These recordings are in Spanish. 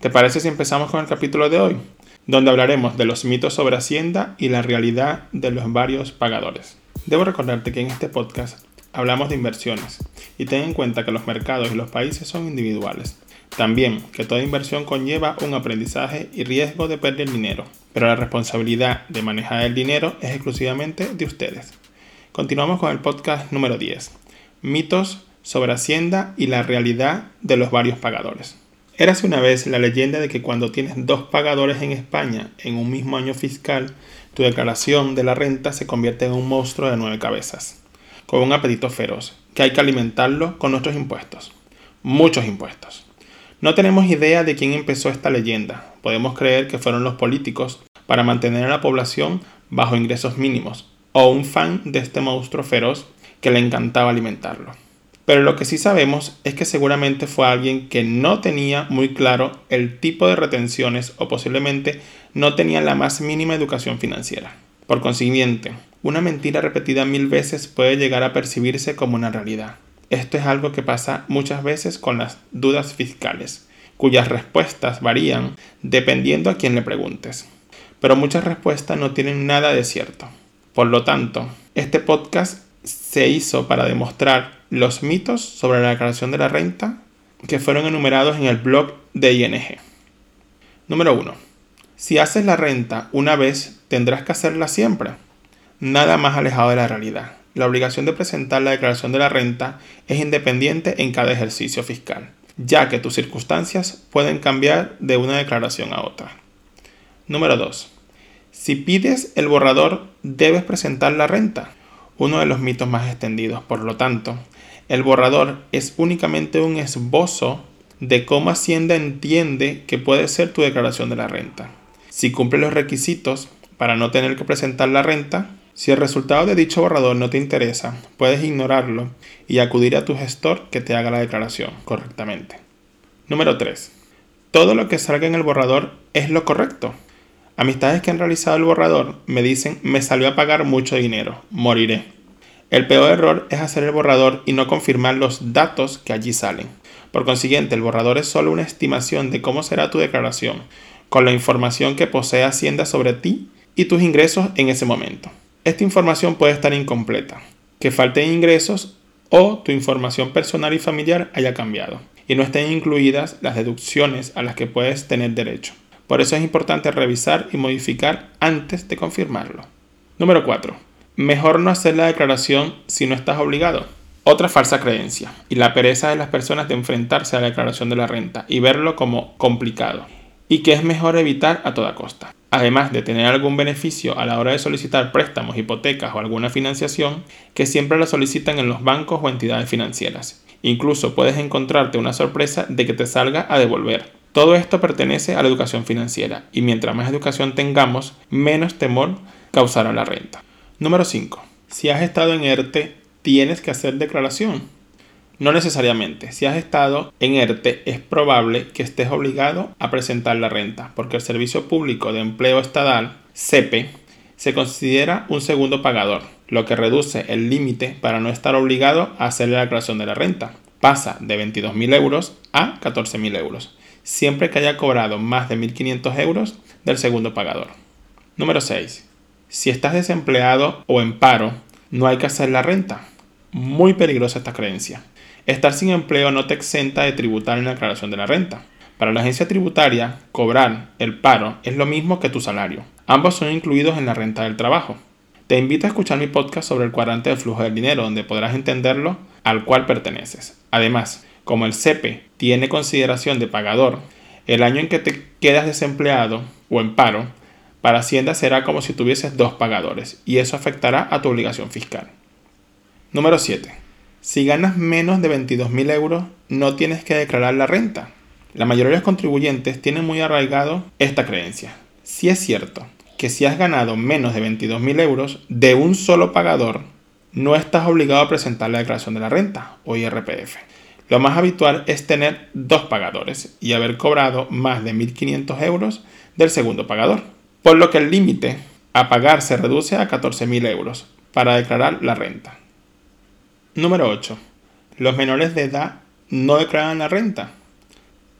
¿Te parece si empezamos con el capítulo de hoy? donde hablaremos de los mitos sobre Hacienda y la realidad de los varios pagadores. Debo recordarte que en este podcast hablamos de inversiones y ten en cuenta que los mercados y los países son individuales. También que toda inversión conlleva un aprendizaje y riesgo de perder dinero, pero la responsabilidad de manejar el dinero es exclusivamente de ustedes. Continuamos con el podcast número 10, mitos sobre Hacienda y la realidad de los varios pagadores. Érase una vez la leyenda de que cuando tienes dos pagadores en España en un mismo año fiscal, tu declaración de la renta se convierte en un monstruo de nueve cabezas, con un apetito feroz, que hay que alimentarlo con nuestros impuestos. Muchos impuestos. No tenemos idea de quién empezó esta leyenda. Podemos creer que fueron los políticos para mantener a la población bajo ingresos mínimos, o un fan de este monstruo feroz que le encantaba alimentarlo. Pero lo que sí sabemos es que seguramente fue alguien que no tenía muy claro el tipo de retenciones o posiblemente no tenía la más mínima educación financiera. Por consiguiente, una mentira repetida mil veces puede llegar a percibirse como una realidad. Esto es algo que pasa muchas veces con las dudas fiscales, cuyas respuestas varían dependiendo a quién le preguntes. Pero muchas respuestas no tienen nada de cierto. Por lo tanto, este podcast se hizo para demostrar los mitos sobre la declaración de la renta que fueron enumerados en el blog de ING. Número 1. Si haces la renta una vez, tendrás que hacerla siempre. Nada más alejado de la realidad. La obligación de presentar la declaración de la renta es independiente en cada ejercicio fiscal, ya que tus circunstancias pueden cambiar de una declaración a otra. Número 2. Si pides el borrador, debes presentar la renta uno de los mitos más extendidos. Por lo tanto, el borrador es únicamente un esbozo de cómo Hacienda entiende que puede ser tu declaración de la renta. Si cumple los requisitos para no tener que presentar la renta, si el resultado de dicho borrador no te interesa, puedes ignorarlo y acudir a tu gestor que te haga la declaración correctamente. Número 3. Todo lo que salga en el borrador es lo correcto. Amistades que han realizado el borrador me dicen me salió a pagar mucho dinero, moriré. El peor error es hacer el borrador y no confirmar los datos que allí salen. Por consiguiente, el borrador es solo una estimación de cómo será tu declaración, con la información que posee Hacienda sobre ti y tus ingresos en ese momento. Esta información puede estar incompleta, que falten ingresos o tu información personal y familiar haya cambiado y no estén incluidas las deducciones a las que puedes tener derecho. Por eso es importante revisar y modificar antes de confirmarlo. Número 4. Mejor no hacer la declaración si no estás obligado. Otra falsa creencia y la pereza de las personas de enfrentarse a la declaración de la renta y verlo como complicado y que es mejor evitar a toda costa. Además de tener algún beneficio a la hora de solicitar préstamos, hipotecas o alguna financiación, que siempre la solicitan en los bancos o entidades financieras. Incluso puedes encontrarte una sorpresa de que te salga a devolver, todo esto pertenece a la educación financiera y mientras más educación tengamos, menos temor causará la renta. Número 5. Si has estado en ERTE, tienes que hacer declaración. No necesariamente. Si has estado en ERTE, es probable que estés obligado a presentar la renta, porque el Servicio Público de Empleo Estatal, CEPE, se considera un segundo pagador, lo que reduce el límite para no estar obligado a hacer la declaración de la renta. Pasa de 22.000 euros a 14.000 euros siempre que haya cobrado más de 1.500 euros del segundo pagador. Número 6. Si estás desempleado o en paro, no hay que hacer la renta. Muy peligrosa esta creencia. Estar sin empleo no te exenta de tributar en la declaración de la renta. Para la agencia tributaria, cobrar el paro es lo mismo que tu salario. Ambos son incluidos en la renta del trabajo. Te invito a escuchar mi podcast sobre el cuadrante del flujo del dinero, donde podrás entenderlo al cual perteneces. Además, como el CEPE tiene consideración de pagador, el año en que te quedas desempleado o en paro, para Hacienda será como si tuvieses dos pagadores y eso afectará a tu obligación fiscal. Número 7. Si ganas menos de 22.000 euros, no tienes que declarar la renta. La mayoría de los contribuyentes tienen muy arraigado esta creencia. Si es cierto que si has ganado menos de 22.000 euros de un solo pagador, no estás obligado a presentar la declaración de la renta o IRPF. Lo más habitual es tener dos pagadores y haber cobrado más de 1.500 euros del segundo pagador, por lo que el límite a pagar se reduce a 14.000 euros para declarar la renta. Número 8. Los menores de edad no declaran la renta.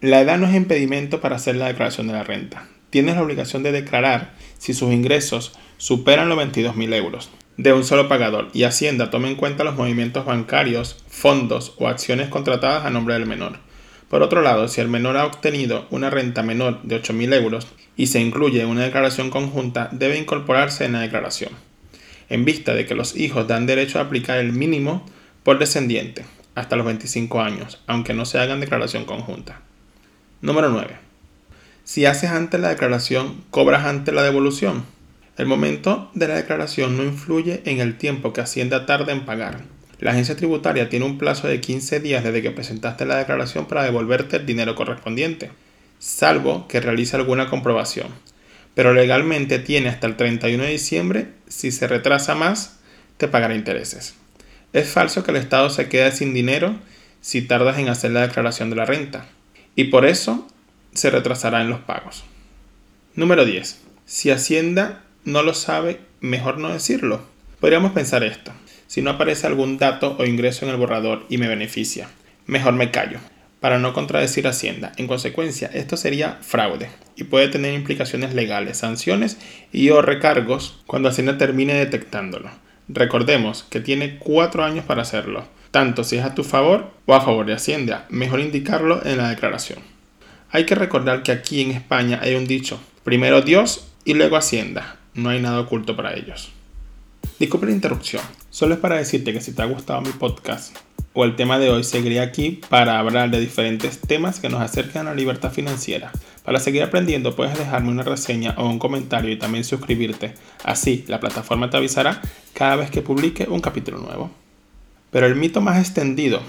La edad no es impedimento para hacer la declaración de la renta. Tienes la obligación de declarar si sus ingresos superan los 22.000 euros de un solo pagador y Hacienda tome en cuenta los movimientos bancarios, fondos o acciones contratadas a nombre del menor. Por otro lado, si el menor ha obtenido una renta menor de 8.000 euros y se incluye una declaración conjunta, debe incorporarse en la declaración, en vista de que los hijos dan derecho a aplicar el mínimo por descendiente hasta los 25 años, aunque no se hagan declaración conjunta. Número 9. Si haces antes la declaración, cobras antes la devolución. El momento de la declaración no influye en el tiempo que Hacienda tarda en pagar. La agencia tributaria tiene un plazo de 15 días desde que presentaste la declaración para devolverte el dinero correspondiente, salvo que realice alguna comprobación. Pero legalmente tiene hasta el 31 de diciembre, si se retrasa más, te pagará intereses. Es falso que el Estado se quede sin dinero si tardas en hacer la declaración de la renta, y por eso se retrasará en los pagos. Número 10. Si Hacienda no lo sabe, mejor no decirlo. Podríamos pensar esto. Si no aparece algún dato o ingreso en el borrador y me beneficia, mejor me callo, para no contradecir Hacienda. En consecuencia, esto sería fraude y puede tener implicaciones legales, sanciones y o recargos cuando Hacienda termine detectándolo. Recordemos que tiene cuatro años para hacerlo, tanto si es a tu favor o a favor de Hacienda. Mejor indicarlo en la declaración. Hay que recordar que aquí en España hay un dicho, primero Dios y luego Hacienda. No hay nada oculto para ellos. Disculpe la interrupción. Solo es para decirte que si te ha gustado mi podcast o el tema de hoy, seguiré aquí para hablar de diferentes temas que nos acercan a la libertad financiera. Para seguir aprendiendo puedes dejarme una reseña o un comentario y también suscribirte. Así la plataforma te avisará cada vez que publique un capítulo nuevo. Pero el mito más extendido,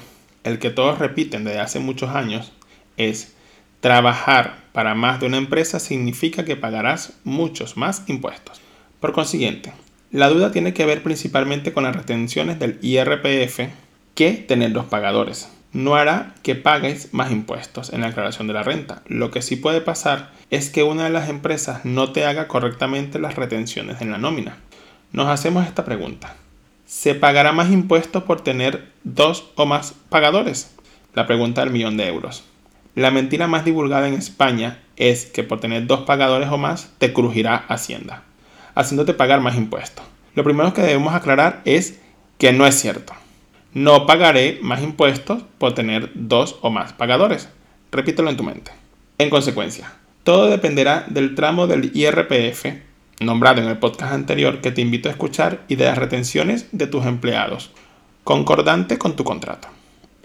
el que todos repiten desde hace muchos años, es trabajar para más de una empresa significa que pagarás muchos más impuestos. Por consiguiente, la duda tiene que ver principalmente con las retenciones del IRPF que tener los pagadores no hará que pagues más impuestos en la declaración de la renta. Lo que sí puede pasar es que una de las empresas no te haga correctamente las retenciones en la nómina. Nos hacemos esta pregunta. ¿Se pagará más impuestos por tener dos o más pagadores? La pregunta del millón de euros. La mentira más divulgada en España es que por tener dos pagadores o más te crujirá Hacienda, haciéndote pagar más impuestos. Lo primero que debemos aclarar es que no es cierto no pagaré más impuestos por tener dos o más pagadores. Repítelo en tu mente. En consecuencia, todo dependerá del tramo del IRPF nombrado en el podcast anterior que te invito a escuchar y de las retenciones de tus empleados, concordante con tu contrato.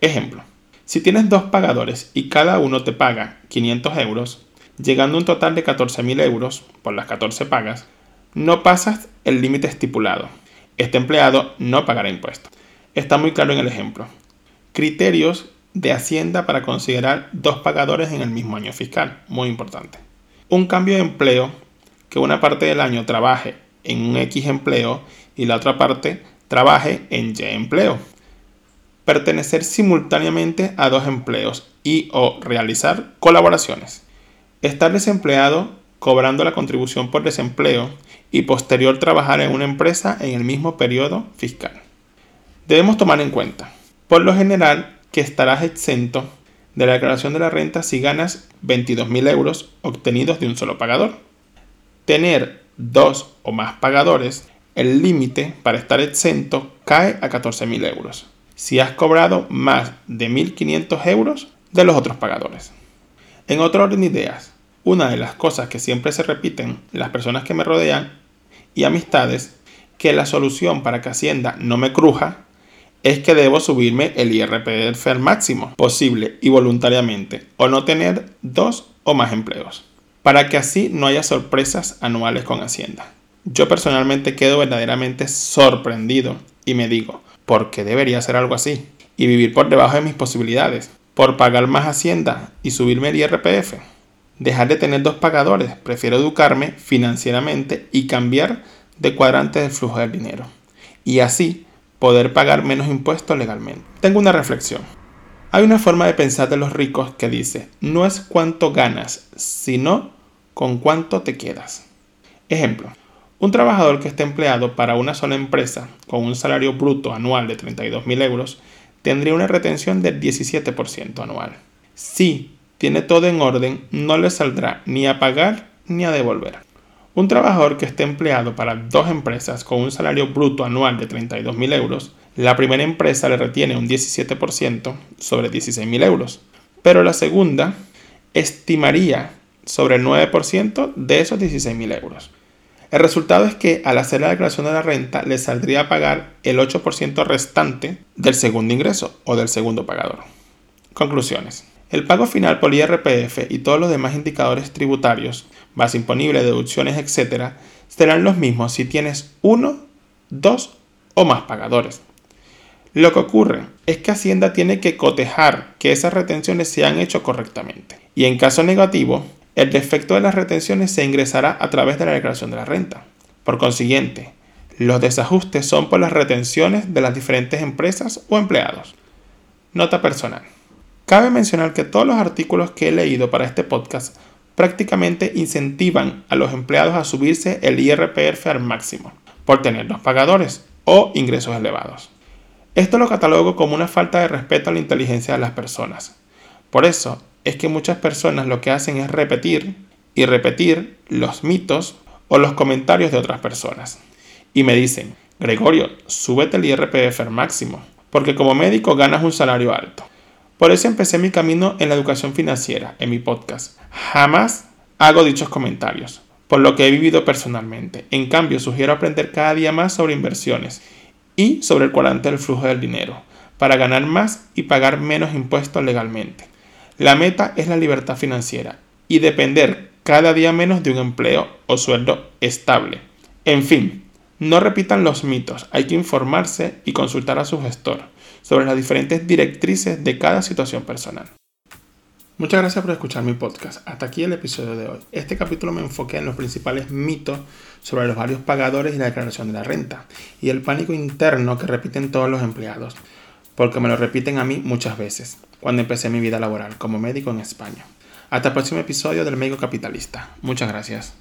Ejemplo, si tienes dos pagadores y cada uno te paga 500 euros, llegando a un total de 14.000 euros por las 14 pagas, no pasas el límite estipulado. Este empleado no pagará impuestos. Está muy claro en el ejemplo. Criterios de Hacienda para considerar dos pagadores en el mismo año fiscal. Muy importante. Un cambio de empleo, que una parte del año trabaje en un X empleo y la otra parte trabaje en Y empleo. Pertenecer simultáneamente a dos empleos y o realizar colaboraciones. Estar desempleado cobrando la contribución por desempleo y posterior trabajar en una empresa en el mismo periodo fiscal. Debemos tomar en cuenta, por lo general, que estarás exento de la declaración de la renta si ganas 22.000 euros obtenidos de un solo pagador. Tener dos o más pagadores, el límite para estar exento cae a 14.000 euros. Si has cobrado más de 1.500 euros de los otros pagadores. En otro orden de ideas, una de las cosas que siempre se repiten las personas que me rodean y amistades, que la solución para que Hacienda no me cruja es que debo subirme el IRPF al máximo posible y voluntariamente, o no tener dos o más empleos, para que así no haya sorpresas anuales con Hacienda. Yo personalmente quedo verdaderamente sorprendido y me digo, ¿por qué debería hacer algo así? Y vivir por debajo de mis posibilidades. por pagar más hacienda y subirme el IRPF. Dejar de tener dos pagadores, prefiero educarme financieramente y cambiar de cuadrante del flujo del dinero. Y así poder pagar menos impuestos legalmente. Tengo una reflexión. Hay una forma de pensar de los ricos que dice, no es cuánto ganas, sino con cuánto te quedas. Ejemplo, un trabajador que esté empleado para una sola empresa con un salario bruto anual de 32.000 euros tendría una retención del 17% anual. Si tiene todo en orden, no le saldrá ni a pagar ni a devolver. Un trabajador que esté empleado para dos empresas con un salario bruto anual de 32.000 euros la primera empresa le retiene un 17% sobre 16.000 euros, pero la segunda estimaría sobre el 9% de esos 16.000 euros. El resultado es que al hacer la declaración de la renta le saldría a pagar el 8% restante del segundo ingreso o del segundo pagador. Conclusiones. El pago final por IRPF y todos los demás indicadores tributarios, base imponible, deducciones, etc., serán los mismos si tienes uno, dos o más pagadores. Lo que ocurre es que Hacienda tiene que cotejar que esas retenciones se han hecho correctamente. Y en caso negativo, el defecto de las retenciones se ingresará a través de la declaración de la renta. Por consiguiente, los desajustes son por las retenciones de las diferentes empresas o empleados. Nota personal. Cabe mencionar que todos los artículos que he leído para este podcast prácticamente incentivan a los empleados a subirse el IRPF al máximo por tener los pagadores o ingresos elevados. Esto lo catalogo como una falta de respeto a la inteligencia de las personas. Por eso es que muchas personas lo que hacen es repetir y repetir los mitos o los comentarios de otras personas. Y me dicen, Gregorio, súbete el IRPF máximo, porque como médico ganas un salario alto. Por eso empecé mi camino en la educación financiera, en mi podcast. Jamás hago dichos comentarios, por lo que he vivido personalmente. En cambio, sugiero aprender cada día más sobre inversiones y sobre el cuadrante del flujo del dinero, para ganar más y pagar menos impuestos legalmente. La meta es la libertad financiera y depender cada día menos de un empleo o sueldo estable. En fin, no repitan los mitos, hay que informarse y consultar a su gestor sobre las diferentes directrices de cada situación personal. Muchas gracias por escuchar mi podcast. Hasta aquí el episodio de hoy. Este capítulo me enfoqué en los principales mitos sobre los varios pagadores y la declaración de la renta, y el pánico interno que repiten todos los empleados, porque me lo repiten a mí muchas veces, cuando empecé mi vida laboral como médico en España. Hasta el próximo episodio del Médico Capitalista. Muchas gracias.